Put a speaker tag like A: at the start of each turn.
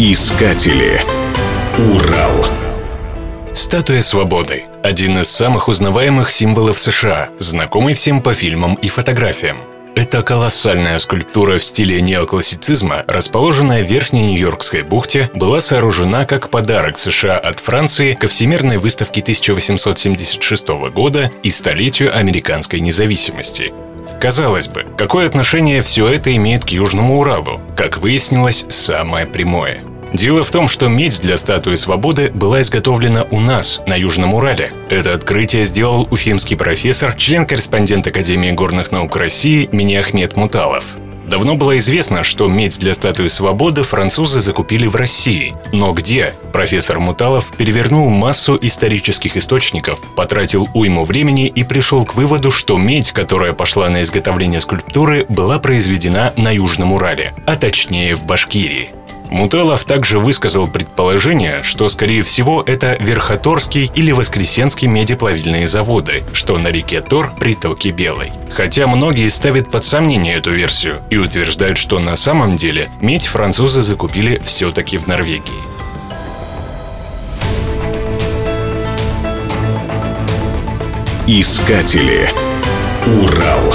A: Искатели. Урал.
B: Статуя свободы – один из самых узнаваемых символов США, знакомый всем по фильмам и фотографиям. Это колоссальная скульптура в стиле неоклассицизма, расположенная в Верхней Нью-Йоркской бухте, была сооружена как подарок США от Франции ко Всемирной выставке 1876 года и столетию американской независимости. Казалось бы, какое отношение все это имеет к Южному Уралу? Как выяснилось, самое прямое – Дело в том, что медь для статуи свободы была изготовлена у нас, на Южном Урале. Это открытие сделал уфимский профессор, член-корреспондент Академии горных наук России Миниахмед Муталов. Давно было известно, что медь для статуи свободы французы закупили в России. Но где? Профессор Муталов перевернул массу исторических источников, потратил уйму времени и пришел к выводу, что медь, которая пошла на изготовление скульптуры, была произведена на Южном Урале, а точнее в Башкирии. Муталов также высказал предположение, что, скорее всего, это Верхоторский или Воскресенский медиплавильные заводы, что на реке Тор притоки Белой. Хотя многие ставят под сомнение эту версию и утверждают, что на самом деле медь французы закупили все-таки в Норвегии.
A: Искатели. Урал.